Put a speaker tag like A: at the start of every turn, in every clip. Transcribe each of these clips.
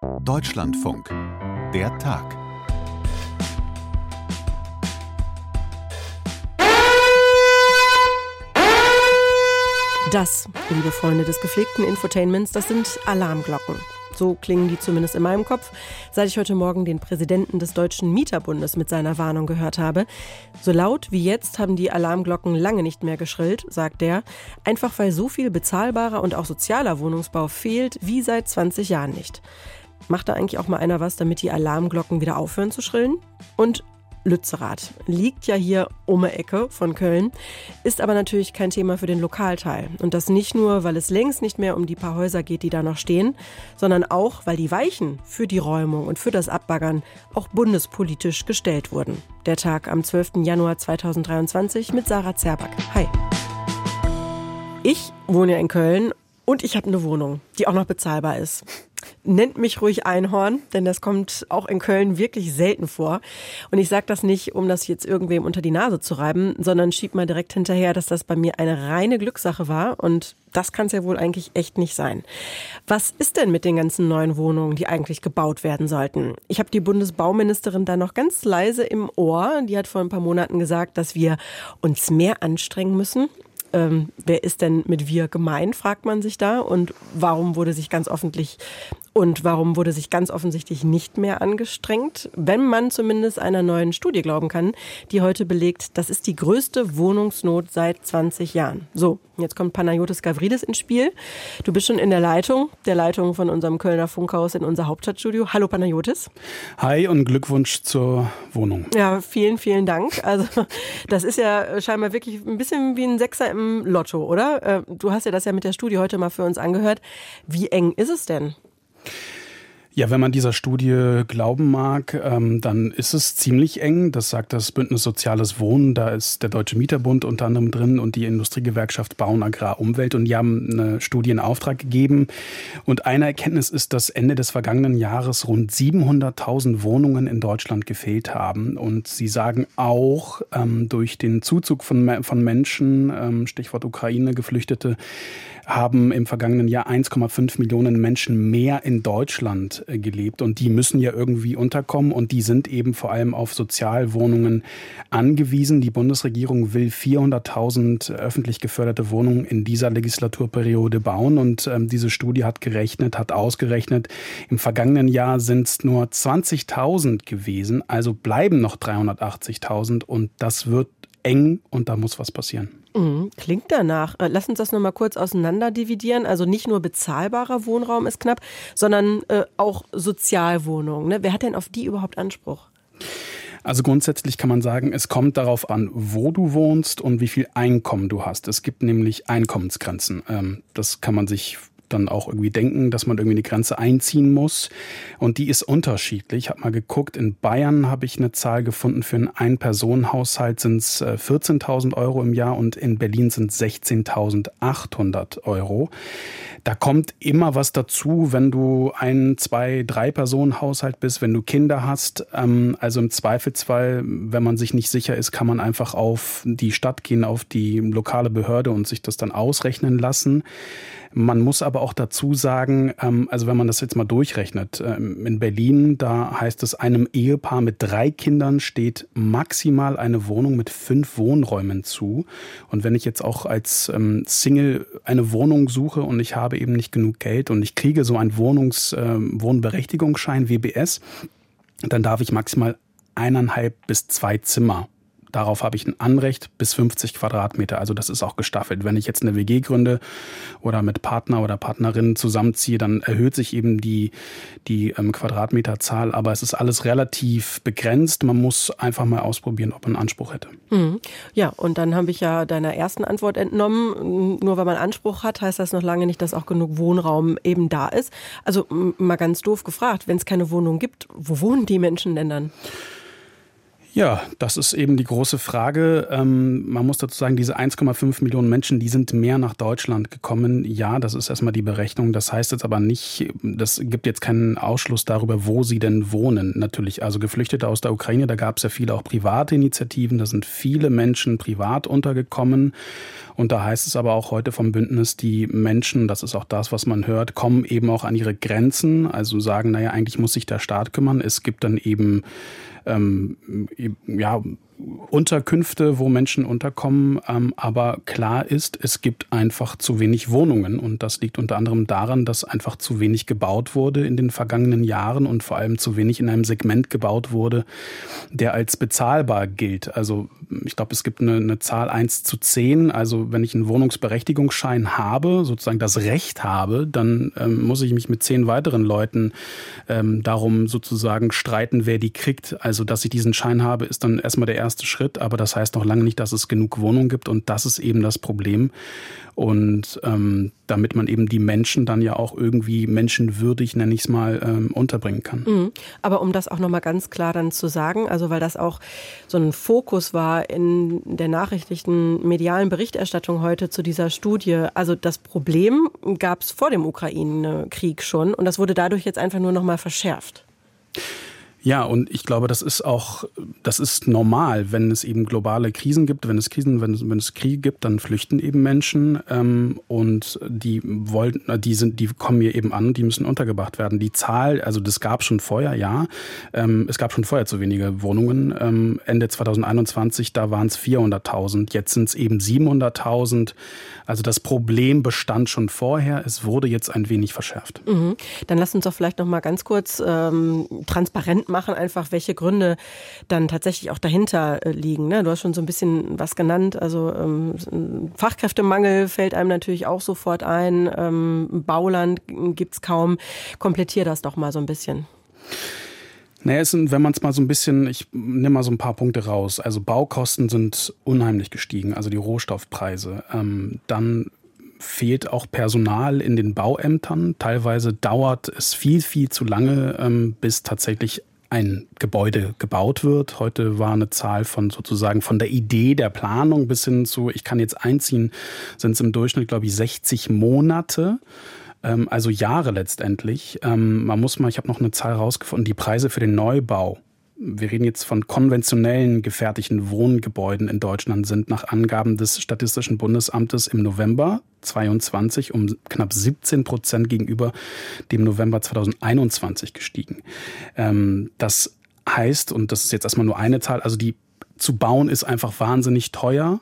A: Deutschlandfunk. Der Tag.
B: Das, liebe Freunde des gepflegten Infotainments, das sind Alarmglocken. So klingen die zumindest in meinem Kopf, seit ich heute Morgen den Präsidenten des Deutschen Mieterbundes mit seiner Warnung gehört habe. So laut wie jetzt haben die Alarmglocken lange nicht mehr geschrillt, sagt er, einfach weil so viel bezahlbarer und auch sozialer Wohnungsbau fehlt wie seit 20 Jahren nicht. Macht da eigentlich auch mal einer was, damit die Alarmglocken wieder aufhören zu schrillen? Und Lützerath. Liegt ja hier um die Ecke von Köln, ist aber natürlich kein Thema für den Lokalteil. Und das nicht nur, weil es längst nicht mehr um die paar Häuser geht, die da noch stehen, sondern auch, weil die Weichen für die Räumung und für das Abbaggern auch bundespolitisch gestellt wurden. Der Tag am 12. Januar 2023 mit Sarah Zerback. Hi. Ich wohne in Köln und ich habe eine Wohnung, die auch noch bezahlbar ist. Nennt mich ruhig Einhorn, denn das kommt auch in Köln wirklich selten vor. Und ich sage das nicht, um das jetzt irgendwem unter die Nase zu reiben, sondern schieb mal direkt hinterher, dass das bei mir eine reine Glückssache war. Und das kann es ja wohl eigentlich echt nicht sein. Was ist denn mit den ganzen neuen Wohnungen, die eigentlich gebaut werden sollten? Ich habe die Bundesbauministerin da noch ganz leise im Ohr. Die hat vor ein paar Monaten gesagt, dass wir uns mehr anstrengen müssen ähm, wer ist denn mit wir gemein, fragt man sich da. Und warum wurde sich ganz offentlich und warum wurde sich ganz offensichtlich nicht mehr angestrengt, wenn man zumindest einer neuen Studie glauben kann, die heute belegt, das ist die größte Wohnungsnot seit 20 Jahren. So, jetzt kommt Panayotis Gavridis ins Spiel. Du bist schon in der Leitung, der Leitung von unserem Kölner Funkhaus in unser Hauptstadtstudio. Hallo Panayotis.
C: Hi und Glückwunsch zur Wohnung.
B: Ja, vielen, vielen Dank. Also das ist ja scheinbar wirklich ein bisschen wie ein Sechser im Lotto, oder? Äh, du hast ja das ja mit der Studie heute mal für uns angehört. Wie eng ist es denn?
C: Ja, wenn man dieser Studie glauben mag, ähm, dann ist es ziemlich eng. Das sagt das Bündnis Soziales Wohnen. Da ist der Deutsche Mieterbund unter anderem drin und die Industriegewerkschaft Bauen, Agrar, Umwelt. Und die haben eine Studie in Auftrag gegeben. Und eine Erkenntnis ist, dass Ende des vergangenen Jahres rund 700.000 Wohnungen in Deutschland gefehlt haben. Und sie sagen auch, ähm, durch den Zuzug von, von Menschen, ähm, Stichwort Ukraine, Geflüchtete, haben im vergangenen Jahr 1,5 Millionen Menschen mehr in Deutschland äh, gelebt. Und die müssen ja irgendwie unterkommen. Und die sind eben vor allem auf Sozialwohnungen angewiesen. Die Bundesregierung will 400.000 öffentlich geförderte Wohnungen in dieser Legislaturperiode bauen. Und ähm, diese Studie hat gerechnet, hat ausgerechnet, im vergangenen Jahr sind es nur 20.000 gewesen, also bleiben noch 380.000 und das wird eng und da muss was passieren.
B: Mhm, klingt danach. Äh, lass uns das nochmal kurz auseinander dividieren. Also nicht nur bezahlbarer Wohnraum ist knapp, sondern äh, auch Sozialwohnungen. Ne? Wer hat denn auf die überhaupt Anspruch?
C: Also grundsätzlich kann man sagen, es kommt darauf an, wo du wohnst und wie viel Einkommen du hast. Es gibt nämlich Einkommensgrenzen. Ähm, das kann man sich dann auch irgendwie denken, dass man irgendwie eine Grenze einziehen muss. Und die ist unterschiedlich. Ich habe mal geguckt, in Bayern habe ich eine Zahl gefunden, für einen Ein-Personen-Haushalt sind es 14.000 Euro im Jahr und in Berlin sind es 16.800 Euro. Da kommt immer was dazu, wenn du ein, zwei, drei Personen Haushalt bist, wenn du Kinder hast. Ähm, also im Zweifelsfall, wenn man sich nicht sicher ist, kann man einfach auf die Stadt gehen, auf die lokale Behörde und sich das dann ausrechnen lassen. Man muss aber auch dazu sagen, ähm, also wenn man das jetzt mal durchrechnet, ähm, in Berlin, da heißt es, einem Ehepaar mit drei Kindern steht maximal eine Wohnung mit fünf Wohnräumen zu. Und wenn ich jetzt auch als ähm, Single eine Wohnung suche und ich habe eben nicht genug Geld und ich kriege so einen Wohnungs, Wohnberechtigungsschein, WBS, dann darf ich maximal eineinhalb bis zwei Zimmer Darauf habe ich ein Anrecht bis 50 Quadratmeter. Also das ist auch gestaffelt. Wenn ich jetzt eine WG gründe oder mit Partner oder Partnerin zusammenziehe, dann erhöht sich eben die, die ähm, Quadratmeterzahl. Aber es ist alles relativ begrenzt. Man muss einfach mal ausprobieren, ob man Anspruch hätte.
B: Mhm. Ja, und dann habe ich ja deiner ersten Antwort entnommen. Nur weil man Anspruch hat, heißt das noch lange nicht, dass auch genug Wohnraum eben da ist. Also mal ganz doof gefragt, wenn es keine Wohnung gibt, wo wohnen die Menschen denn dann?
C: Ja, das ist eben die große Frage. Ähm, man muss dazu sagen, diese 1,5 Millionen Menschen, die sind mehr nach Deutschland gekommen. Ja, das ist erstmal die Berechnung. Das heißt jetzt aber nicht, das gibt jetzt keinen Ausschluss darüber, wo sie denn wohnen. Natürlich, also Geflüchtete aus der Ukraine, da gab es ja viele auch private Initiativen. Da sind viele Menschen privat untergekommen. Und da heißt es aber auch heute vom Bündnis, die Menschen, das ist auch das, was man hört, kommen eben auch an ihre Grenzen. Also sagen, naja, eigentlich muss sich der Staat kümmern. Es gibt dann eben ähm, ja, Unterkünfte, wo Menschen unterkommen. Ähm, aber klar ist, es gibt einfach zu wenig Wohnungen. Und das liegt unter anderem daran, dass einfach zu wenig gebaut wurde in den vergangenen Jahren und vor allem zu wenig in einem Segment gebaut wurde, der als bezahlbar gilt. Also ich glaube, es gibt eine, eine Zahl 1 zu 10. Also wenn ich einen Wohnungsberechtigungsschein habe, sozusagen das Recht habe, dann ähm, muss ich mich mit zehn weiteren Leuten ähm, darum sozusagen streiten, wer die kriegt. Also dass ich diesen Schein habe, ist dann erstmal der erste Schritt, aber das heißt noch lange nicht, dass es genug Wohnungen gibt und das ist eben das Problem. Und ähm, damit man eben die Menschen dann ja auch irgendwie menschenwürdig, nenne ich es mal, ähm, unterbringen kann. Mhm.
B: Aber um das auch nochmal ganz klar dann zu sagen, also weil das auch so ein Fokus war in der nachrichtlichen medialen Berichterstattung heute zu dieser Studie. Also das Problem gab es vor dem Ukraine-Krieg schon und das wurde dadurch jetzt einfach nur nochmal verschärft.
C: Ja, und ich glaube, das ist auch, das ist normal, wenn es eben globale Krisen gibt, wenn es Krisen, wenn es, wenn es Kriege gibt, dann flüchten eben Menschen ähm, und die wollen, die sind, die kommen hier eben an, die müssen untergebracht werden. Die Zahl, also das gab schon vorher, ja, ähm, es gab schon vorher zu wenige Wohnungen. Ähm, Ende 2021, da waren es 400.000, jetzt sind es eben 700.000. Also das Problem bestand schon vorher, es wurde jetzt ein wenig verschärft.
B: Mhm. Dann lass uns doch vielleicht noch mal ganz kurz ähm, transparent machen, einfach welche Gründe dann tatsächlich auch dahinter äh, liegen. Ne? Du hast schon so ein bisschen was genannt. Also ähm, Fachkräftemangel fällt einem natürlich auch sofort ein. Ähm, Bauland gibt's kaum. Komplettier das doch mal so ein bisschen.
C: Naja, es sind, wenn man es mal so ein bisschen, ich nehme mal so ein paar Punkte raus. Also Baukosten sind unheimlich gestiegen, also die Rohstoffpreise. Ähm, dann fehlt auch Personal in den Bauämtern. Teilweise dauert es viel, viel zu lange, ähm, bis tatsächlich ein Gebäude gebaut wird. Heute war eine Zahl von sozusagen von der Idee der Planung bis hin zu, ich kann jetzt einziehen, sind es im Durchschnitt, glaube ich, 60 Monate. Ähm, also Jahre letztendlich. Ähm, man muss mal, ich habe noch eine Zahl rausgefunden, die Preise für den Neubau wir reden jetzt von konventionellen gefertigten Wohngebäuden in Deutschland, sind nach Angaben des Statistischen Bundesamtes im November 22 um knapp 17 Prozent gegenüber dem November 2021 gestiegen. Ähm, das heißt, und das ist jetzt erstmal nur eine Zahl, also die zu bauen ist einfach wahnsinnig teuer.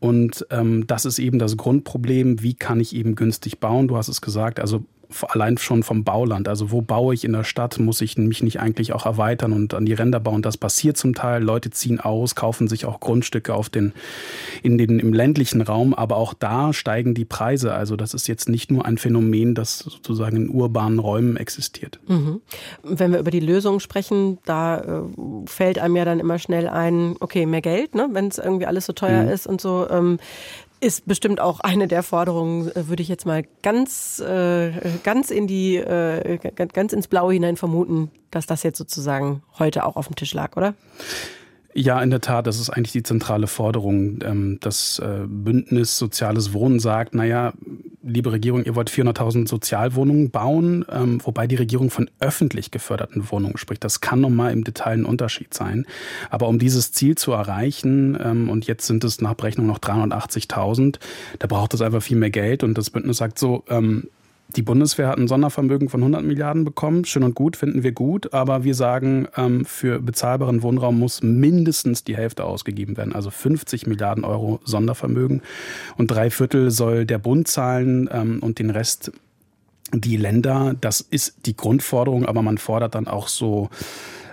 C: Und ähm, das ist eben das Grundproblem. Wie kann ich eben günstig bauen? Du hast es gesagt. Also allein schon vom Bauland. Also wo baue ich in der Stadt? Muss ich mich nicht eigentlich auch erweitern und an die Ränder bauen? Das passiert zum Teil. Leute ziehen aus, kaufen sich auch Grundstücke auf den, in den, im ländlichen Raum. Aber auch da steigen die Preise. Also das ist jetzt nicht nur ein Phänomen, das sozusagen in urbanen Räumen existiert. Mhm.
B: Wenn wir über die Lösung sprechen, da äh, fällt einem ja dann immer schnell ein, okay, mehr Geld, ne? wenn es irgendwie alles so teuer mhm. ist und so. Ähm, ist bestimmt auch eine der Forderungen, äh, würde ich jetzt mal ganz, äh, ganz in die, äh, ganz ins Blaue hinein vermuten, dass das jetzt sozusagen heute auch auf dem Tisch lag, oder?
C: Ja, in der Tat, das ist eigentlich die zentrale Forderung. Ähm, das äh, Bündnis Soziales Wohnen sagt, naja, liebe Regierung, ihr wollt 400.000 Sozialwohnungen bauen, ähm, wobei die Regierung von öffentlich geförderten Wohnungen spricht. Das kann nochmal im Detail ein Unterschied sein. Aber um dieses Ziel zu erreichen, ähm, und jetzt sind es nach Berechnung noch 380.000, da braucht es einfach viel mehr Geld. Und das Bündnis sagt so, die Bundeswehr hat ein Sondervermögen von 100 Milliarden bekommen. Schön und gut, finden wir gut. Aber wir sagen, ähm, für bezahlbaren Wohnraum muss mindestens die Hälfte ausgegeben werden. Also 50 Milliarden Euro Sondervermögen. Und drei Viertel soll der Bund zahlen ähm, und den Rest die Länder. Das ist die Grundforderung, aber man fordert dann auch so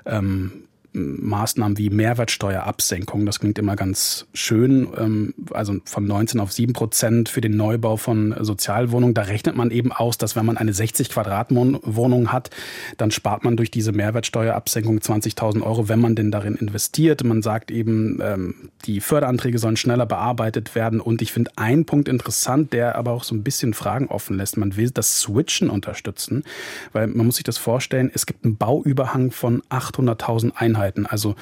C: ähm, Maßnahmen wie Mehrwertsteuerabsenkung. Das klingt immer ganz schön. Ähm, also von 19 auf 7 Prozent für den Neubau von Sozialwohnungen. Da rechnet man eben aus, dass wenn man eine 60 Quadratwohnung hat, dann spart man durch diese Mehrwertsteuerabsenkung 20.000 Euro, wenn man denn darin investiert. Man sagt eben, ähm, die Förderanträge sollen schneller bearbeitet werden. Und ich finde einen Punkt interessant, der aber auch so ein bisschen Fragen offen lässt. Man will das Switchen unterstützen, weil man muss sich das vorstellen, es gibt einen Bauüberhang von 800.000 Einheiten Bauarbeiten, also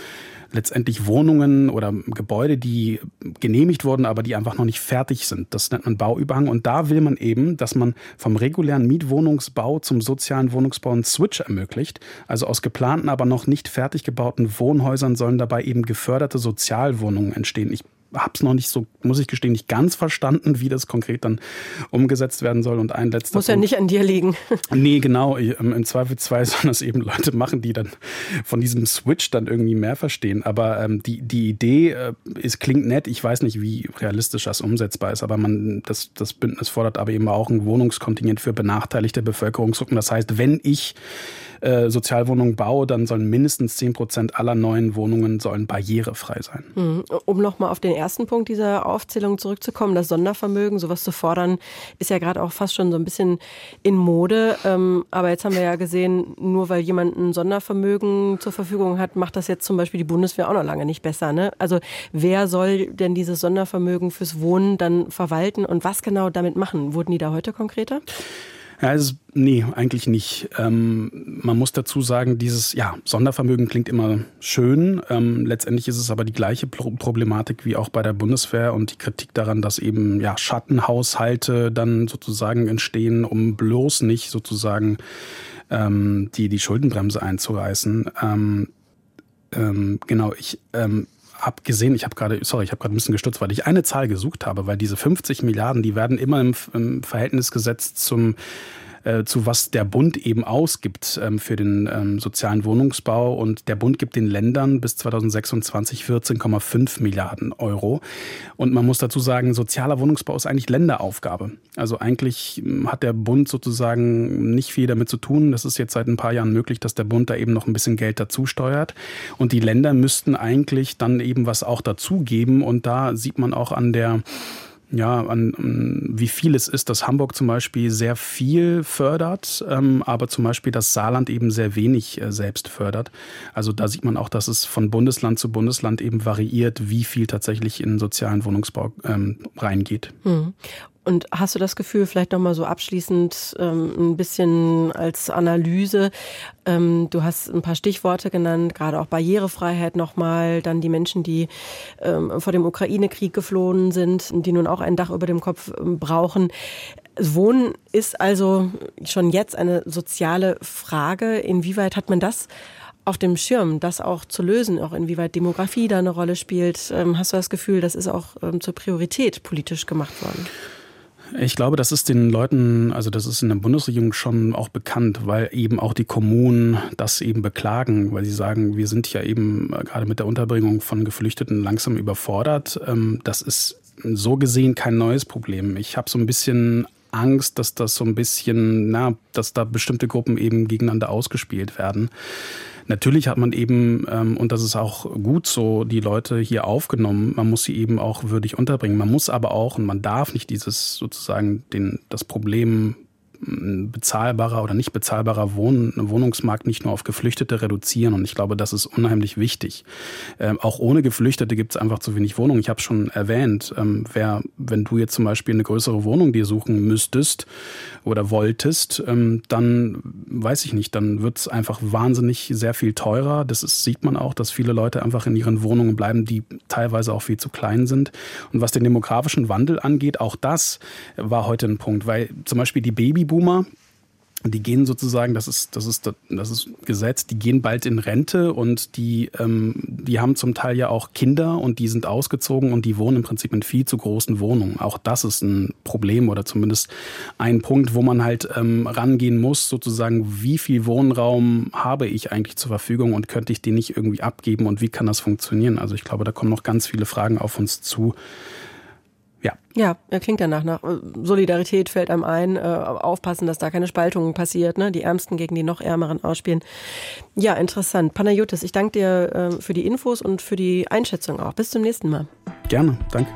C: letztendlich Wohnungen oder Gebäude, die genehmigt wurden, aber die einfach noch nicht fertig sind. Das nennt man Bauüberhang. Und da will man eben, dass man vom regulären Mietwohnungsbau zum sozialen Wohnungsbau einen Switch ermöglicht. Also aus geplanten, aber noch nicht fertig gebauten Wohnhäusern sollen dabei eben geförderte Sozialwohnungen entstehen. Ich habe es noch nicht so, muss ich gestehen, nicht ganz verstanden, wie das konkret dann umgesetzt werden soll. Und ein letzter
B: Muss Punkt. ja nicht an dir liegen.
C: Nee, genau. Ähm, Im Zweifelsfall sollen das eben Leute machen, die dann von diesem Switch dann irgendwie mehr verstehen. Aber ähm, die, die Idee äh, ist, klingt nett. Ich weiß nicht, wie realistisch das umsetzbar ist. Aber man, das, das Bündnis fordert aber eben auch ein Wohnungskontingent für benachteiligte Bevölkerungsgruppen. Das heißt, wenn ich äh, Sozialwohnungen baue, dann sollen mindestens 10 Prozent aller neuen Wohnungen sollen barrierefrei sein.
B: Hm. Um nochmal auf den ersten Punkt dieser Aufzählung zurückzukommen, das Sondervermögen, sowas zu fordern, ist ja gerade auch fast schon so ein bisschen in Mode. Ähm, aber jetzt haben wir ja gesehen, nur weil jemand ein Sondervermögen zur Verfügung hat, macht das jetzt zum Beispiel die Bundeswehr auch noch lange nicht besser. Ne? Also wer soll denn dieses Sondervermögen fürs Wohnen dann verwalten und was genau damit machen? Wurden die da heute konkreter?
C: Ja, also, nee, eigentlich nicht. Ähm, man muss dazu sagen, dieses ja, Sondervermögen klingt immer schön. Ähm, letztendlich ist es aber die gleiche Problematik wie auch bei der Bundeswehr und die Kritik daran, dass eben ja, Schattenhaushalte dann sozusagen entstehen, um bloß nicht sozusagen ähm, die, die Schuldenbremse einzureißen. Ähm, ähm, genau, ich ähm, habe gesehen, ich habe gerade, sorry, ich habe gerade ein bisschen gestutzt, weil ich eine Zahl gesucht habe, weil diese 50 Milliarden, die werden immer im, im Verhältnis gesetzt zum äh, zu was der Bund eben ausgibt ähm, für den ähm, sozialen Wohnungsbau. Und der Bund gibt den Ländern bis 2026 14,5 Milliarden Euro. Und man muss dazu sagen, sozialer Wohnungsbau ist eigentlich Länderaufgabe. Also eigentlich hm, hat der Bund sozusagen nicht viel damit zu tun. Das ist jetzt seit ein paar Jahren möglich, dass der Bund da eben noch ein bisschen Geld dazu steuert. Und die Länder müssten eigentlich dann eben was auch dazugeben. Und da sieht man auch an der ja, an, an, wie viel es ist, dass Hamburg zum Beispiel sehr viel fördert, ähm, aber zum Beispiel das Saarland eben sehr wenig äh, selbst fördert. Also da sieht man auch, dass es von Bundesland zu Bundesland eben variiert, wie viel tatsächlich in sozialen Wohnungsbau ähm, reingeht.
B: Hm. Und hast du das Gefühl, vielleicht nochmal so abschließend ähm, ein bisschen als Analyse, ähm, du hast ein paar Stichworte genannt, gerade auch Barrierefreiheit nochmal, dann die Menschen, die ähm, vor dem Ukraine-Krieg geflohen sind, die nun auch ein Dach über dem Kopf ähm, brauchen. Wohnen ist also schon jetzt eine soziale Frage. Inwieweit hat man das auf dem Schirm, das auch zu lösen, auch inwieweit Demografie da eine Rolle spielt? Ähm, hast du das Gefühl, das ist auch ähm, zur Priorität politisch gemacht worden?
C: Ich glaube, das ist den Leuten, also das ist in der Bundesregierung schon auch bekannt, weil eben auch die Kommunen das eben beklagen, weil sie sagen, wir sind ja eben äh, gerade mit der Unterbringung von Geflüchteten langsam überfordert. Ähm, das ist so gesehen kein neues Problem. Ich habe so ein bisschen Angst, dass das so ein bisschen, na, dass da bestimmte Gruppen eben gegeneinander ausgespielt werden. Natürlich hat man eben, ähm, und das ist auch gut so, die Leute hier aufgenommen. Man muss sie eben auch würdig unterbringen. Man muss aber auch, und man darf nicht dieses sozusagen den, das Problem bezahlbarer oder nicht bezahlbarer Wohn Wohnungsmarkt nicht nur auf Geflüchtete reduzieren. Und ich glaube, das ist unheimlich wichtig. Ähm, auch ohne Geflüchtete gibt es einfach zu wenig Wohnungen. Ich habe schon erwähnt, ähm, wer, wenn du jetzt zum Beispiel eine größere Wohnung dir suchen müsstest oder wolltest, ähm, dann weiß ich nicht, dann wird es einfach wahnsinnig sehr viel teurer. Das ist, sieht man auch, dass viele Leute einfach in ihren Wohnungen bleiben, die teilweise auch viel zu klein sind. Und was den demografischen Wandel angeht, auch das war heute ein Punkt, weil zum Beispiel die Babyboomer Boomer. Die gehen sozusagen, das ist, das ist, das ist Gesetz, die gehen bald in Rente und die, ähm, die haben zum Teil ja auch Kinder und die sind ausgezogen und die wohnen im Prinzip in viel zu großen Wohnungen. Auch das ist ein Problem oder zumindest ein Punkt, wo man halt ähm, rangehen muss, sozusagen, wie viel Wohnraum habe ich eigentlich zur Verfügung und könnte ich den nicht irgendwie abgeben und wie kann das funktionieren? Also ich glaube, da kommen noch ganz viele Fragen auf uns zu
B: ja. Ja, er klingt danach nach. Solidarität fällt einem ein, äh, aufpassen, dass da keine Spaltung passiert, ne? die Ärmsten gegen die noch Ärmeren ausspielen. Ja, interessant. Panayotis, ich danke dir äh, für die Infos und für die Einschätzung auch. Bis zum nächsten Mal.
C: Gerne, danke.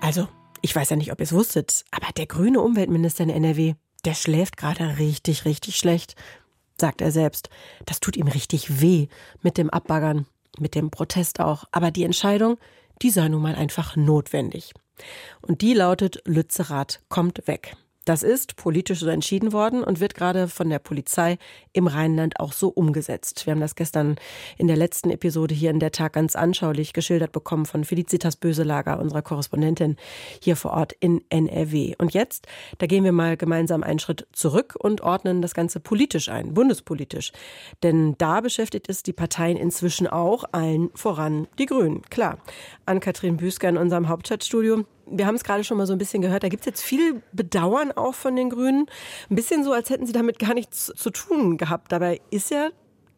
B: Also, ich weiß ja nicht, ob ihr es wusstet, aber der grüne Umweltminister in NRW, der schläft gerade richtig, richtig schlecht, sagt er selbst. Das tut ihm richtig weh mit dem Abbaggern, mit dem Protest auch. Aber die Entscheidung, die sei nun mal einfach notwendig. Und die lautet, Lützerath kommt weg. Das ist politisch so entschieden worden und wird gerade von der Polizei im Rheinland auch so umgesetzt. Wir haben das gestern in der letzten Episode hier in der Tag ganz anschaulich geschildert bekommen von Felicitas Böselager, unserer Korrespondentin hier vor Ort in NRW. Und jetzt, da gehen wir mal gemeinsam einen Schritt zurück und ordnen das Ganze politisch ein, bundespolitisch. Denn da beschäftigt es die Parteien inzwischen auch, allen voran die Grünen. Klar, Ann-Kathrin Büsker in unserem Hauptstadtstudio wir haben es gerade schon mal so ein bisschen gehört, da gibt es jetzt viel Bedauern auch von den Grünen. Ein bisschen so, als hätten sie damit gar nichts zu tun gehabt. Dabei ist ja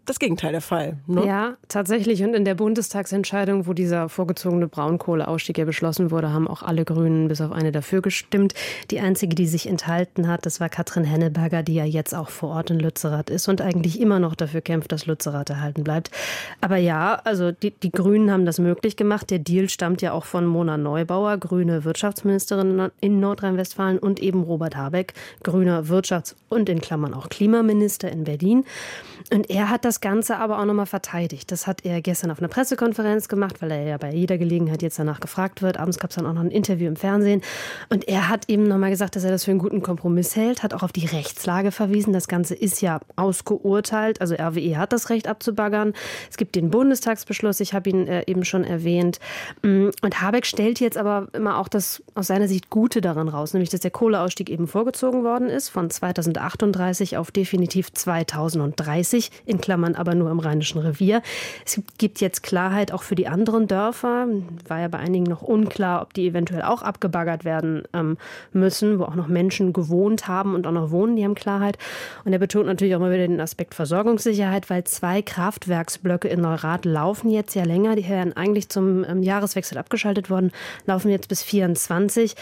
B: das Gegenteil der Fall.
A: Ne? Ja, tatsächlich. Und in der Bundestagsentscheidung, wo dieser vorgezogene Braunkohleausstieg ja beschlossen wurde, haben auch alle Grünen bis auf eine dafür gestimmt. Die einzige, die sich enthalten hat, das war Katrin Henneberger, die ja jetzt auch vor Ort in Lützerath ist und eigentlich immer noch dafür kämpft, dass Lützerath erhalten bleibt. Aber ja, also die, die Grünen haben das möglich gemacht. Der Deal stammt ja auch von Mona Neubauer, grüne Wirtschaftsministerin in Nordrhein-Westfalen und eben Robert Habeck, grüner Wirtschafts- und in Klammern auch Klimaminister in Berlin. Und er hat das Ganze aber auch nochmal verteidigt. Das hat er gestern auf einer Pressekonferenz gemacht, weil er ja bei jeder Gelegenheit jetzt danach gefragt wird. Abends gab es dann auch noch ein Interview im Fernsehen. Und er hat eben nochmal gesagt, dass er das für einen guten Kompromiss hält, hat auch auf die Rechtslage verwiesen. Das Ganze ist ja ausgeurteilt. Also RWE hat das Recht abzubaggern. Es gibt den Bundestagsbeschluss, ich habe ihn äh, eben schon erwähnt. Mm, und Habeck stellt jetzt aber immer auch das aus seiner Sicht Gute daran raus, nämlich dass der Kohleausstieg eben vorgezogen worden ist von 2038 auf definitiv 2030. 1990, in Klammern aber nur im Rheinischen Revier. Es gibt jetzt Klarheit auch für die anderen Dörfer. War ja bei einigen noch unklar, ob die eventuell auch abgebaggert werden ähm, müssen, wo auch noch Menschen gewohnt haben und auch noch wohnen, die haben Klarheit. Und er betont natürlich auch immer wieder den Aspekt Versorgungssicherheit, weil zwei Kraftwerksblöcke in Neurath laufen jetzt ja länger. Die wären eigentlich zum ähm, Jahreswechsel abgeschaltet worden, laufen jetzt bis 24.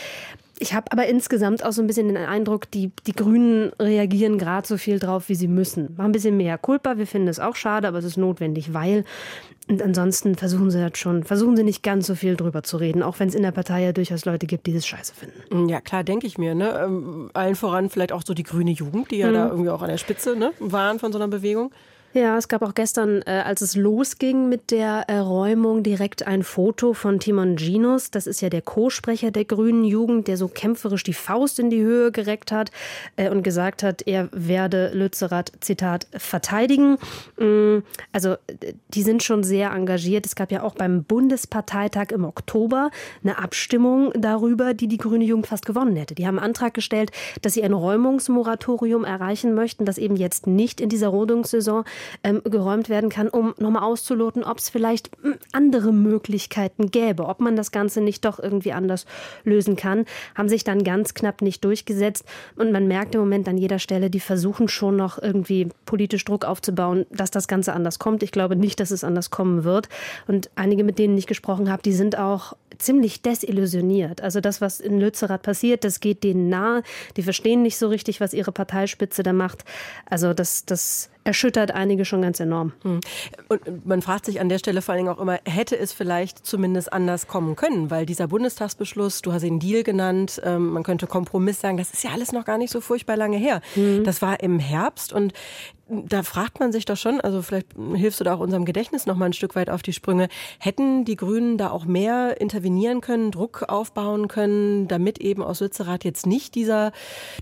A: Ich habe aber insgesamt auch so ein bisschen den Eindruck, die, die Grünen reagieren gerade so viel drauf, wie sie müssen. Machen ein bisschen mehr Culpa, wir finden es auch schade, aber es ist notwendig, weil. Und ansonsten versuchen sie das schon, versuchen sie nicht ganz so viel drüber zu reden, auch wenn es in der Partei ja durchaus Leute gibt, die das scheiße finden.
B: Ja, klar, denke ich mir. Ne? Ähm, allen voran vielleicht auch so die grüne Jugend, die ja mhm. da irgendwie auch an der Spitze ne, waren von so einer Bewegung.
A: Ja, es gab auch gestern, äh, als es losging mit der Räumung, direkt ein Foto von Timon Ginos. Das ist ja der Co-Sprecher der Grünen Jugend, der so kämpferisch die Faust in die Höhe gereckt hat äh, und gesagt hat, er werde Lützerath, Zitat, verteidigen. Mm, also, die sind schon sehr engagiert. Es gab ja auch beim Bundesparteitag im Oktober eine Abstimmung darüber, die die Grüne Jugend fast gewonnen hätte. Die haben einen Antrag gestellt, dass sie ein Räumungsmoratorium erreichen möchten, das eben jetzt nicht in dieser Rodungssaison ähm, geräumt werden kann, um nochmal auszuloten, ob es vielleicht hm, andere Möglichkeiten gäbe, ob man das Ganze nicht doch irgendwie anders lösen kann, haben sich dann ganz knapp nicht durchgesetzt. Und man merkt im Moment an jeder Stelle, die versuchen schon noch irgendwie politisch Druck aufzubauen, dass das Ganze anders kommt. Ich glaube nicht, dass es anders kommen wird. Und einige, mit denen ich gesprochen habe, die sind auch ziemlich desillusioniert. Also das, was in Lützerath passiert, das geht denen nahe. Die verstehen nicht so richtig, was ihre Parteispitze da macht. Also das, das erschüttert einige schon ganz enorm. Hm.
B: Und man fragt sich an der Stelle vor allen Dingen auch immer, hätte es vielleicht zumindest anders kommen können? Weil dieser Bundestagsbeschluss, du hast ihn Deal genannt, ähm, man könnte Kompromiss sagen, das ist ja alles noch gar nicht so furchtbar lange her. Mhm. Das war im Herbst und da fragt man sich doch schon, also vielleicht hilfst du da auch unserem Gedächtnis noch mal ein Stück weit auf die Sprünge. Hätten die Grünen da auch mehr intervenieren können, Druck aufbauen können, damit eben aus Lützerath jetzt nicht dieser,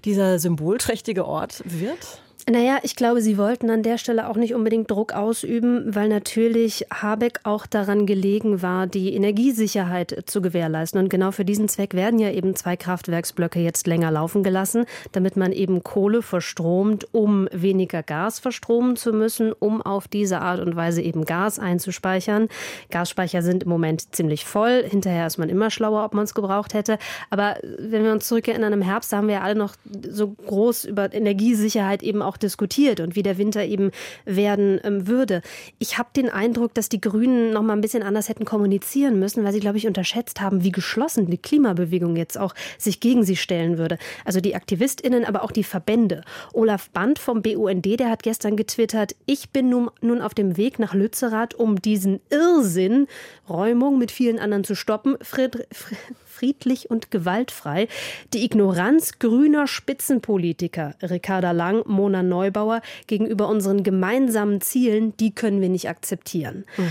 B: dieser symbolträchtige Ort wird?
A: Naja, ich glaube, sie wollten an der Stelle auch nicht unbedingt Druck ausüben, weil natürlich Habeck auch daran gelegen war, die Energiesicherheit zu gewährleisten. Und genau für diesen Zweck werden ja eben zwei Kraftwerksblöcke jetzt länger laufen gelassen, damit man eben Kohle verstromt, um weniger Gas verstromen zu müssen, um auf diese Art und Weise eben Gas einzuspeichern. Gasspeicher sind im Moment ziemlich voll. Hinterher ist man immer schlauer, ob man es gebraucht hätte. Aber wenn wir uns zurückerinnern, im Herbst haben wir ja alle noch so groß über Energiesicherheit eben auch auch diskutiert und wie der Winter eben werden ähm, würde. Ich habe den Eindruck, dass die Grünen noch mal ein bisschen anders hätten kommunizieren müssen, weil sie, glaube ich, unterschätzt haben, wie geschlossen die Klimabewegung jetzt auch sich gegen sie stellen würde. Also die AktivistInnen, aber auch die Verbände. Olaf Band vom BUND, der hat gestern getwittert, ich bin nun, nun auf dem Weg nach Lützerath, um diesen Irrsinn, Räumung mit vielen anderen zu stoppen. Fried, Fried, friedlich und gewaltfrei. Die Ignoranz grüner Spitzenpolitiker, Ricarda Lang, Mona Neubauer, gegenüber unseren gemeinsamen Zielen, die können wir nicht akzeptieren. Mhm.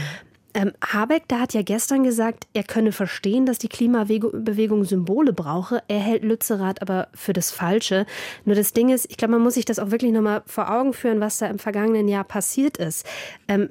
A: Ähm, Habeck, da hat ja gestern gesagt, er könne verstehen, dass die Klimabewegung Symbole brauche. Er hält Lützerath aber für das Falsche. Nur das Ding ist, ich glaube, man muss sich das auch wirklich nochmal vor Augen führen, was da im vergangenen Jahr passiert ist. Ähm,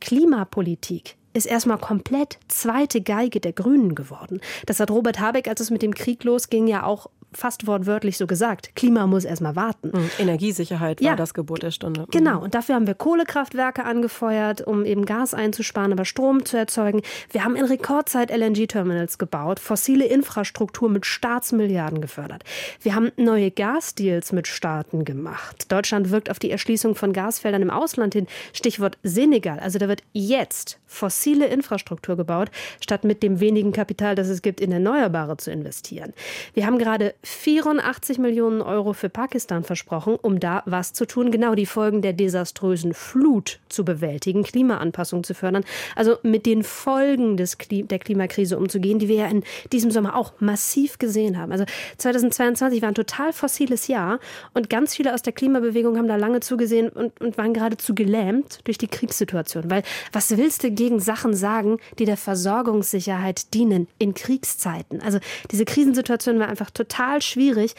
A: Klimapolitik ist erstmal komplett zweite Geige der Grünen geworden. Das hat Robert Habeck, als es mit dem Krieg losging, ja auch fast wortwörtlich so gesagt. Klima muss erstmal warten.
B: Mhm. Energiesicherheit war ja, das Gebot der Stunde. Mhm.
A: Genau. Und dafür haben wir Kohlekraftwerke angefeuert, um eben Gas einzusparen, aber Strom zu erzeugen. Wir haben in Rekordzeit LNG-Terminals gebaut, fossile Infrastruktur mit Staatsmilliarden gefördert. Wir haben neue Gasdeals mit Staaten gemacht. Deutschland wirkt auf die Erschließung von Gasfeldern im Ausland hin. Stichwort Senegal. Also da wird jetzt fossile Infrastruktur gebaut, statt mit dem wenigen Kapital, das es gibt, in Erneuerbare zu investieren. Wir haben gerade 84 Millionen Euro für Pakistan versprochen, um da was zu tun, genau die Folgen der desaströsen Flut zu bewältigen, Klimaanpassung zu fördern, also mit den Folgen des Klim der Klimakrise umzugehen, die wir ja in diesem Sommer auch massiv gesehen haben. Also 2022 war ein total fossiles Jahr und ganz viele aus der Klimabewegung haben da lange zugesehen und, und waren geradezu gelähmt durch die Kriegssituation. Weil was willst du gegen Sachen sagen, die der Versorgungssicherheit dienen in Kriegszeiten? Also diese Krisensituation war einfach total schwierig.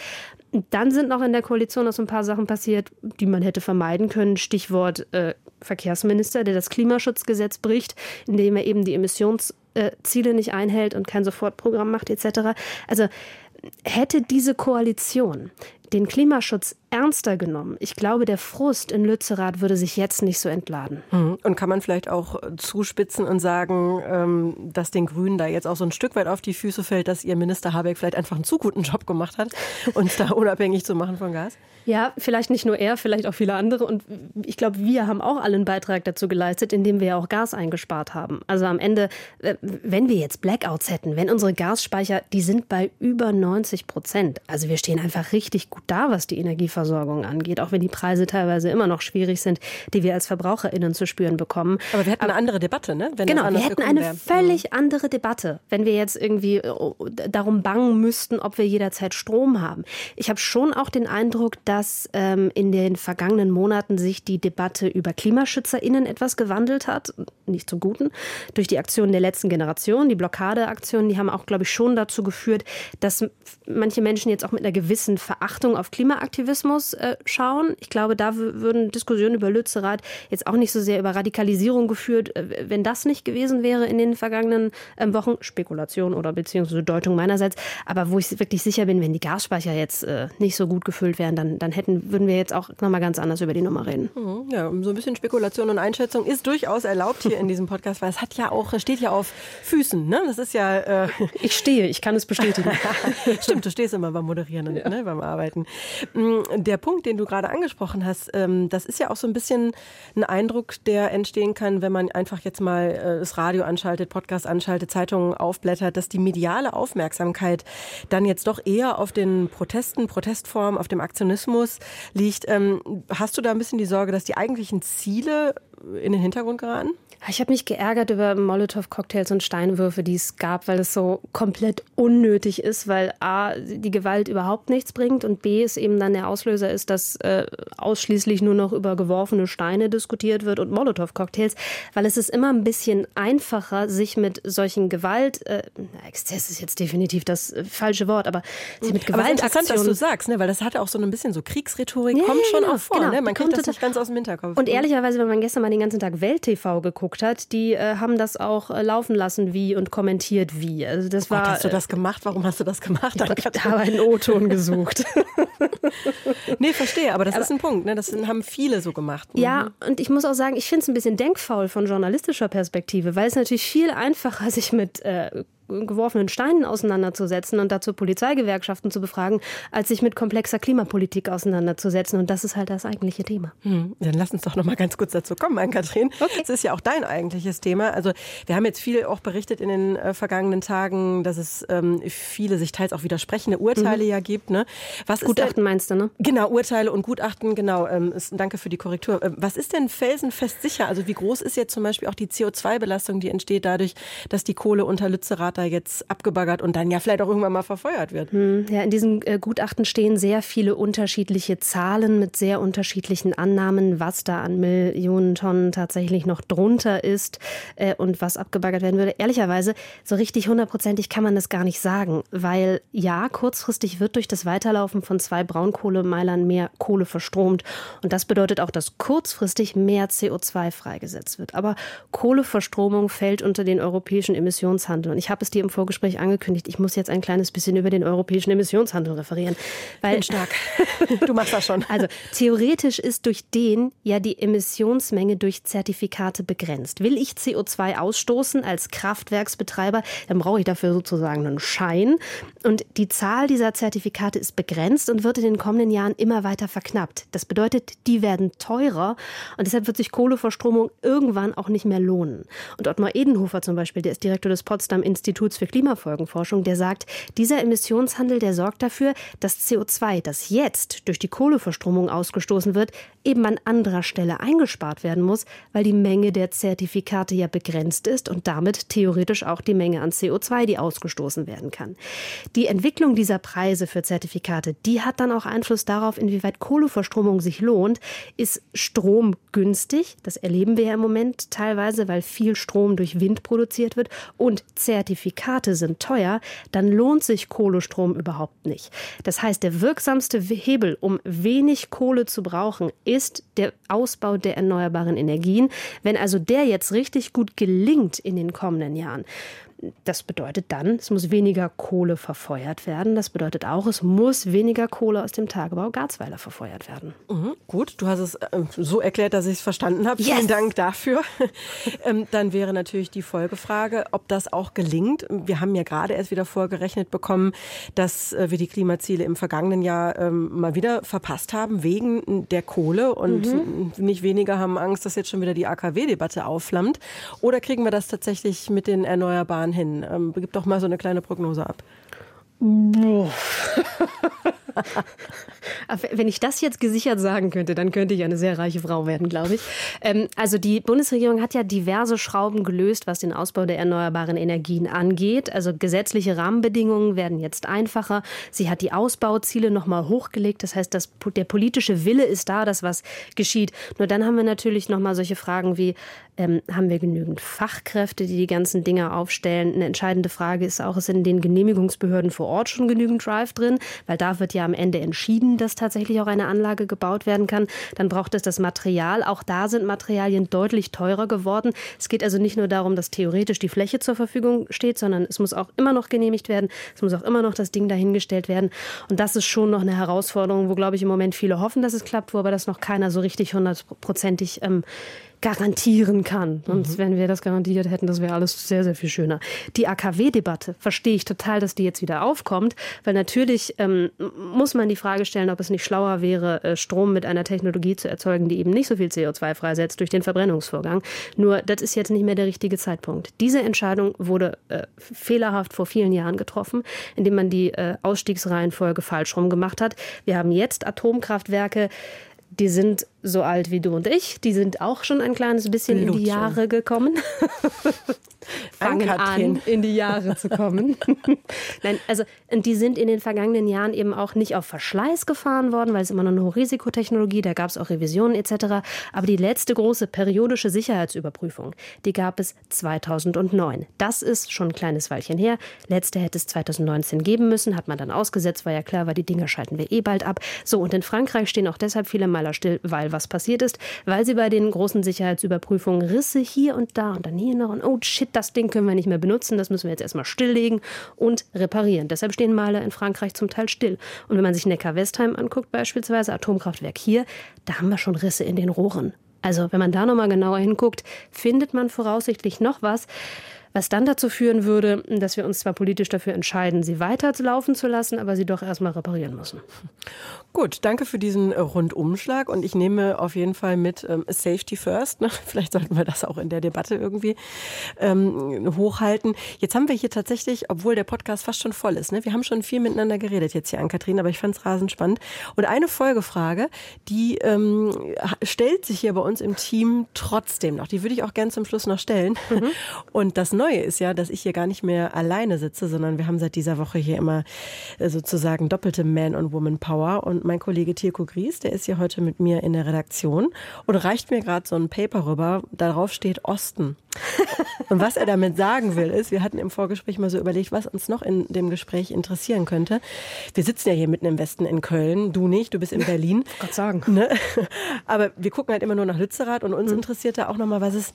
A: Dann sind noch in der Koalition noch so ein paar Sachen passiert, die man hätte vermeiden können. Stichwort äh, Verkehrsminister, der das Klimaschutzgesetz bricht, indem er eben die Emissionsziele nicht einhält und kein Sofortprogramm macht etc. Also hätte diese Koalition den Klimaschutz ernster genommen. Ich glaube, der Frust in Lützerath würde sich jetzt nicht so entladen.
B: Mhm. Und kann man vielleicht auch zuspitzen und sagen, ähm, dass den Grünen da jetzt auch so ein Stück weit auf die Füße fällt, dass ihr Minister Habeck vielleicht einfach einen zu guten Job gemacht hat, uns da unabhängig zu machen von Gas?
A: Ja, vielleicht nicht nur er, vielleicht auch viele andere. Und ich glaube, wir haben auch alle einen Beitrag dazu geleistet, indem wir ja auch Gas eingespart haben. Also am Ende, äh, wenn wir jetzt Blackouts hätten, wenn unsere Gasspeicher, die sind bei über 90 Prozent. Also wir stehen einfach richtig gut da, was die Energieversorgung angeht, auch wenn die Preise teilweise immer noch schwierig sind, die wir als VerbraucherInnen zu spüren bekommen.
B: Aber wir hätten Aber, eine andere Debatte, ne?
A: Wenn genau, wir hätten eine wäre. völlig mhm. andere Debatte, wenn wir jetzt irgendwie äh, darum bangen müssten, ob wir jederzeit Strom haben. Ich habe schon auch den Eindruck, dass dass ähm, in den vergangenen Monaten sich die Debatte über KlimaschützerInnen etwas gewandelt hat, nicht zum Guten, durch die Aktionen der letzten Generation, die Blockadeaktionen, die haben auch, glaube ich, schon dazu geführt, dass manche Menschen jetzt auch mit einer gewissen Verachtung auf Klimaaktivismus äh, schauen. Ich glaube, da würden Diskussionen über Lützerath jetzt auch nicht so sehr über Radikalisierung geführt, äh, wenn das nicht gewesen wäre in den vergangenen äh, Wochen. Spekulation oder beziehungsweise Deutung meinerseits. Aber wo ich wirklich sicher bin, wenn die Gasspeicher jetzt äh, nicht so gut gefüllt wären, dann, dann hätten, würden wir jetzt auch nochmal ganz anders über die Nummer reden.
B: Mhm, ja, so ein bisschen Spekulation und Einschätzung ist durchaus erlaubt hier in diesem Podcast, weil es hat ja auch, steht ja auf Füßen. Ne? Das ist ja.
A: Äh ich stehe, ich kann es bestätigen.
B: Stimmt, du stehst immer beim Moderieren und ja. ne, beim Arbeiten. Der Punkt, den du gerade angesprochen hast, ähm, das ist ja auch so ein bisschen ein Eindruck, der entstehen kann, wenn man einfach jetzt mal äh, das Radio anschaltet, Podcast anschaltet, Zeitungen aufblättert, dass die mediale Aufmerksamkeit dann jetzt doch eher auf den Protesten, Protestformen, auf dem Aktionismus liegt. Ähm, hast du da ein bisschen die Sorge, dass die eigentlichen Ziele in den Hintergrund geraten?
A: Ich habe mich geärgert über Molotow-Cocktails und Steinwürfe, die es gab, weil es so komplett unnötig ist, weil A, die Gewalt überhaupt nichts bringt und B, es eben dann der Auslöser ist, dass äh, ausschließlich nur noch über geworfene Steine diskutiert wird und Molotow-Cocktails, weil es ist immer ein bisschen einfacher, sich mit solchen Gewalt, äh, Exzess ist jetzt definitiv das äh, falsche Wort, aber sich mit Gewalt.
B: interessant, dass du sagst, ne? weil das hatte auch so ein bisschen so Kriegsrhetorik, ja, kommt schon genau, auch vor, genau. ne? man kriegt das nicht ganz aus dem Hinterkopf.
A: Und ehrlicherweise, wenn man gestern mal den ganzen Tag Welt-TV geguckt hat, die äh, haben das auch äh, laufen lassen, wie und kommentiert wie. Also das
B: war. Gott, hast du das gemacht? Warum hast du das gemacht?
A: Ich habe einen O-Ton gesucht.
B: nee, verstehe, aber das aber, ist ein Punkt. Ne? Das haben viele so gemacht.
A: Ja, mhm. und ich muss auch sagen, ich finde es ein bisschen denkfaul von journalistischer Perspektive, weil es natürlich viel einfacher sich mit äh, geworfenen Steinen auseinanderzusetzen und dazu Polizeigewerkschaften zu befragen, als sich mit komplexer Klimapolitik auseinanderzusetzen. Und das ist halt das eigentliche Thema.
B: Hm. Dann lass uns doch noch mal ganz kurz dazu kommen, Ann-Kathrin. Okay. Das ist ja auch dein eigentliches Thema. Also wir haben jetzt viel auch berichtet in den äh, vergangenen Tagen, dass es ähm, viele sich teils auch widersprechende Urteile mhm. ja gibt. Ne?
A: Was Gutachten denn, meinst du, ne?
B: Genau, Urteile und Gutachten, genau. Ähm, ist, danke für die Korrektur. Ähm, was ist denn felsenfest sicher? Also wie groß ist jetzt zum Beispiel auch die CO2-Belastung, die entsteht dadurch, dass die Kohle unter Lützerath da jetzt abgebaggert und dann ja vielleicht auch irgendwann mal verfeuert wird.
A: Hm, ja, in diesem äh, Gutachten stehen sehr viele unterschiedliche Zahlen mit sehr unterschiedlichen Annahmen, was da an Millionen Tonnen tatsächlich noch drunter ist äh, und was abgebaggert werden würde. Ehrlicherweise, so richtig hundertprozentig kann man das gar nicht sagen, weil ja, kurzfristig wird durch das Weiterlaufen von zwei Braunkohlemeilern mehr Kohle verstromt. Und das bedeutet auch, dass kurzfristig mehr CO2 freigesetzt wird. Aber Kohleverstromung fällt unter den europäischen Emissionshandel. Und ich habe es dir im Vorgespräch angekündigt, ich muss jetzt ein kleines bisschen über den europäischen Emissionshandel referieren.
B: Weil, Bin stark. Du machst das schon.
A: Also theoretisch ist durch den ja die Emissionsmenge durch Zertifikate begrenzt. Will ich CO2 ausstoßen als Kraftwerksbetreiber, dann brauche ich dafür sozusagen einen Schein. Und die Zahl dieser Zertifikate ist begrenzt und wird in den kommenden Jahren immer weiter verknappt. Das bedeutet, die werden teurer und deshalb wird sich Kohleverstromung irgendwann auch nicht mehr lohnen. Und Ottmar Edenhofer zum Beispiel, der ist Direktor des Potsdam Instituts für Klimafolgenforschung, der sagt, dieser Emissionshandel, der sorgt dafür, dass CO2, das jetzt durch die Kohleverstromung ausgestoßen wird, eben an anderer Stelle eingespart werden muss, weil die Menge der Zertifikate ja begrenzt ist und damit theoretisch auch die Menge an CO2, die ausgestoßen werden kann. Die Entwicklung dieser Preise für Zertifikate, die hat dann auch Einfluss darauf, inwieweit Kohleverstromung sich lohnt. Ist Strom günstig? Das erleben wir ja im Moment teilweise, weil viel Strom durch Wind produziert wird und Zertifikate sind teuer, dann lohnt sich Kohlestrom überhaupt nicht. Das heißt, der wirksamste Hebel, um wenig Kohle zu brauchen, ist der Ausbau der erneuerbaren Energien. Wenn also der jetzt richtig gut gelingt in den kommenden Jahren, das bedeutet dann, es muss weniger Kohle verfeuert werden. Das bedeutet auch, es muss weniger Kohle aus dem Tagebau Garzweiler verfeuert werden.
B: Mhm, gut, du hast es äh, so erklärt, dass ich es verstanden habe. Yes. Vielen Dank dafür. ähm, dann wäre natürlich die Folgefrage, ob das auch gelingt. Wir haben ja gerade erst wieder vorgerechnet bekommen, dass äh, wir die Klimaziele im vergangenen Jahr ähm, mal wieder verpasst haben wegen der Kohle und mhm. nicht weniger haben Angst, dass jetzt schon wieder die AKW-Debatte aufflammt. Oder kriegen wir das tatsächlich mit den Erneuerbaren hin? Ähm, gib doch mal so eine kleine Prognose ab.
A: Wenn ich das jetzt gesichert sagen könnte, dann könnte ich eine sehr reiche Frau werden, glaube ich. Ähm, also die Bundesregierung hat ja diverse Schrauben gelöst, was den Ausbau der erneuerbaren Energien angeht. Also gesetzliche Rahmenbedingungen werden jetzt einfacher. Sie hat die Ausbauziele nochmal hochgelegt. Das heißt, dass der politische Wille ist da, dass was geschieht. Nur dann haben wir natürlich nochmal solche Fragen wie, ähm, haben wir genügend Fachkräfte, die die ganzen Dinge aufstellen? Eine entscheidende Frage ist auch, ist in den Genehmigungsbehörden vor Ort schon genügend Drive drin? Weil da wird ja am Ende entschieden, dass tatsächlich auch eine Anlage gebaut werden kann. Dann braucht es das Material. Auch da sind Materialien deutlich teurer geworden. Es geht also nicht nur darum, dass theoretisch die Fläche zur Verfügung steht, sondern es muss auch immer noch genehmigt werden. Es muss auch immer noch das Ding dahingestellt werden. Und das ist schon noch eine Herausforderung, wo, glaube ich, im Moment viele hoffen, dass es klappt, wo aber das noch keiner so richtig hundertprozentig ähm, garantieren kann. Und mhm. wenn wir das garantiert hätten, das wäre alles sehr, sehr viel schöner. Die AKW-Debatte verstehe ich total, dass die jetzt wieder aufkommt, weil natürlich ähm, muss man die Frage stellen, ob es nicht schlauer wäre, äh, Strom mit einer Technologie zu erzeugen, die eben nicht so viel CO2 freisetzt durch den Verbrennungsvorgang. Nur das ist jetzt nicht mehr der richtige Zeitpunkt. Diese Entscheidung wurde äh, fehlerhaft vor vielen Jahren getroffen, indem man die äh, Ausstiegsreihenfolge falsch rum gemacht hat. Wir haben jetzt Atomkraftwerke, die sind so alt wie du und ich. Die sind auch schon ein kleines bisschen Blut in die Jahre schon. gekommen. Fangen an, in die Jahre zu kommen. Nein, also die sind in den vergangenen Jahren eben auch nicht auf Verschleiß gefahren worden, weil es immer noch eine Hochrisikotechnologie, da gab es auch Revisionen etc. Aber die letzte große periodische Sicherheitsüberprüfung, die gab es 2009. Das ist schon ein kleines Weilchen her. Letzte hätte es 2019 geben müssen, hat man dann ausgesetzt, war ja klar, weil die Dinger schalten wir eh bald ab. So, und in Frankreich stehen auch deshalb viele Meiler still, weil was passiert ist, weil sie bei den großen Sicherheitsüberprüfungen Risse hier und da und dann hier noch und oh shit, das Ding können wir nicht mehr benutzen, das müssen wir jetzt erstmal stilllegen und reparieren. Deshalb stehen Maler in Frankreich zum Teil still. Und wenn man sich Neckar-Westheim anguckt, beispielsweise Atomkraftwerk hier, da haben wir schon Risse in den Rohren. Also wenn man da nochmal genauer hinguckt, findet man voraussichtlich noch was was dann dazu führen würde, dass wir uns zwar politisch dafür entscheiden, sie weiterlaufen zu lassen, aber sie doch erstmal reparieren müssen.
B: Gut, danke für diesen äh, Rundumschlag und ich nehme auf jeden Fall mit ähm, Safety First. Ne? Vielleicht sollten wir das auch in der Debatte irgendwie ähm, hochhalten. Jetzt haben wir hier tatsächlich, obwohl der Podcast fast schon voll ist, ne? wir haben schon viel miteinander geredet jetzt hier an Kathrin, aber ich fand es rasend spannend. Und eine Folgefrage, die ähm, stellt sich hier bei uns im Team trotzdem noch. Die würde ich auch gern zum Schluss noch stellen. Mhm. Und das Neue ist ja, dass ich hier gar nicht mehr alleine sitze, sondern wir haben seit dieser Woche hier immer äh, sozusagen doppelte Man- und Woman-Power. Und mein Kollege Tirko Gries, der ist hier heute mit mir in der Redaktion und reicht mir gerade so ein Paper rüber. Darauf steht Osten. und was er damit sagen will, ist, wir hatten im Vorgespräch mal so überlegt, was uns noch in dem Gespräch interessieren könnte. Wir sitzen ja hier mitten im Westen in Köln, du nicht, du bist in Berlin.
A: Gott sagen.
B: Ne? Aber wir gucken halt immer nur nach Lützerath und uns mhm. interessiert da auch nochmal, was es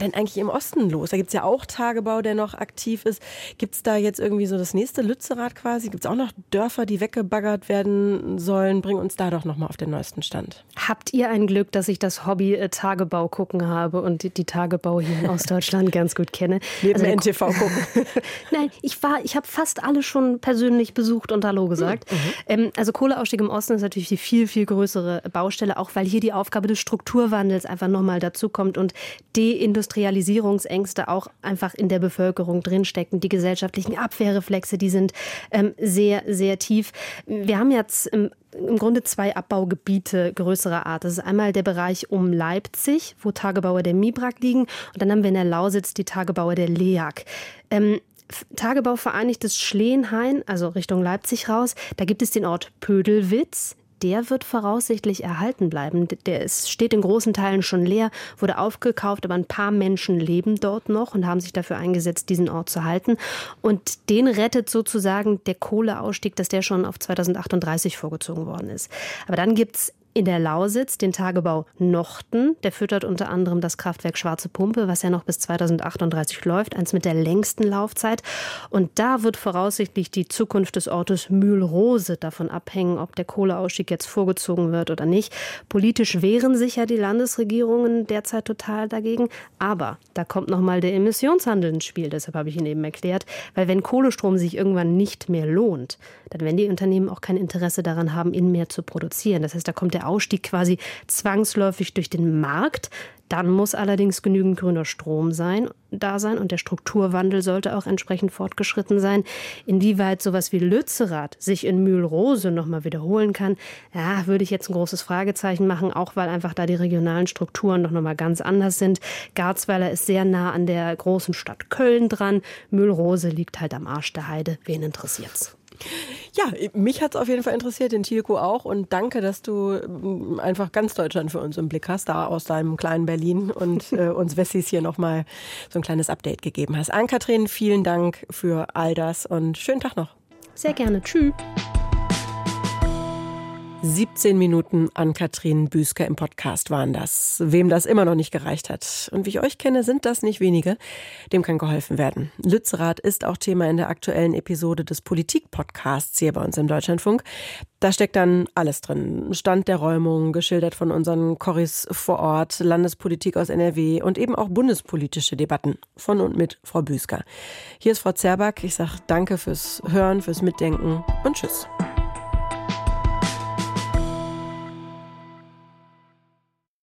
B: denn eigentlich im Osten los? Da gibt es ja auch Tagebau, der noch aktiv ist. Gibt es da jetzt irgendwie so das nächste Lützerath quasi? Gibt es auch noch Dörfer, die weggebaggert werden sollen? Bring uns da doch nochmal auf den neuesten Stand.
A: Habt ihr ein Glück, dass ich das Hobby äh, Tagebau gucken habe und die, die Tagebau hier in Ostdeutschland ganz gut kenne?
B: Neben also, NTV gucken.
A: Nein, ich war, ich habe fast alle schon persönlich besucht und Hallo gesagt. Mhm. Ähm, also Kohleausstieg im Osten ist natürlich die viel, viel größere Baustelle, auch weil hier die Aufgabe des Strukturwandels einfach nochmal dazu kommt und Deindustrialisierung Industrialisierungsängste auch einfach in der Bevölkerung drinstecken. Die gesellschaftlichen Abwehrreflexe, die sind ähm, sehr, sehr tief. Wir haben jetzt im im Grunde zwei Abbaugebiete größerer Art. Das ist einmal der Bereich um Leipzig, wo Tagebauer der Mibrak liegen. Und dann haben wir in der Lausitz die Tagebauer der LEAG. Ähm, Tagebau Vereinigtes Schleenhain, also Richtung Leipzig raus. Da gibt es den Ort Pödelwitz der wird voraussichtlich erhalten bleiben. Der ist, steht in großen Teilen schon leer, wurde aufgekauft, aber ein paar Menschen leben dort noch und haben sich dafür eingesetzt, diesen Ort zu halten. Und den rettet sozusagen der Kohleausstieg, dass der schon auf 2038 vorgezogen worden ist. Aber dann gibt es in der Lausitz den Tagebau Nochten. Der füttert unter anderem das Kraftwerk Schwarze Pumpe, was ja noch bis 2038 läuft, eins mit der längsten Laufzeit. Und da wird voraussichtlich die Zukunft des Ortes Mühlrose davon abhängen, ob der Kohleausstieg jetzt vorgezogen wird oder nicht. Politisch wehren sich ja die Landesregierungen derzeit total dagegen. Aber da kommt nochmal der Emissionshandel ins Spiel. Deshalb habe ich Ihnen eben erklärt. Weil wenn Kohlestrom sich irgendwann nicht mehr lohnt, dann werden die Unternehmen auch kein Interesse daran haben, ihn mehr zu produzieren. Das heißt, da kommt der Ausstieg quasi zwangsläufig durch den Markt. Dann muss allerdings genügend grüner Strom sein, da sein und der Strukturwandel sollte auch entsprechend fortgeschritten sein. Inwieweit sowas wie Lützerath sich in Mühlrose nochmal wiederholen kann, ja, würde ich jetzt ein großes Fragezeichen machen, auch weil einfach da die regionalen Strukturen noch nochmal ganz anders sind. Garzweiler ist sehr nah an der großen Stadt Köln dran. Mühlrose liegt halt am Arsch der Heide. Wen interessiert's?
B: Ja, mich hat es auf jeden Fall interessiert, den Tilko auch. Und danke, dass du mm, einfach ganz Deutschland für uns im Blick hast, da aus deinem kleinen Berlin und äh, uns Wessis hier nochmal so ein kleines Update gegeben hast. Ann-Kathrin, vielen Dank für all das und schönen Tag noch.
A: Sehr gerne. Tschüss.
B: 17 Minuten an Katrin Büsker im Podcast waren das. Wem das immer noch nicht gereicht hat. Und wie ich euch kenne, sind das nicht wenige. Dem kann geholfen werden. Lützerath ist auch Thema in der aktuellen Episode des Politik-Podcasts hier bei uns im Deutschlandfunk. Da steckt dann alles drin. Stand der Räumung, geschildert von unseren Corris vor Ort, Landespolitik aus NRW und eben auch bundespolitische Debatten von und mit Frau Büsker. Hier ist Frau Zerback. Ich sage danke fürs Hören, fürs Mitdenken und tschüss.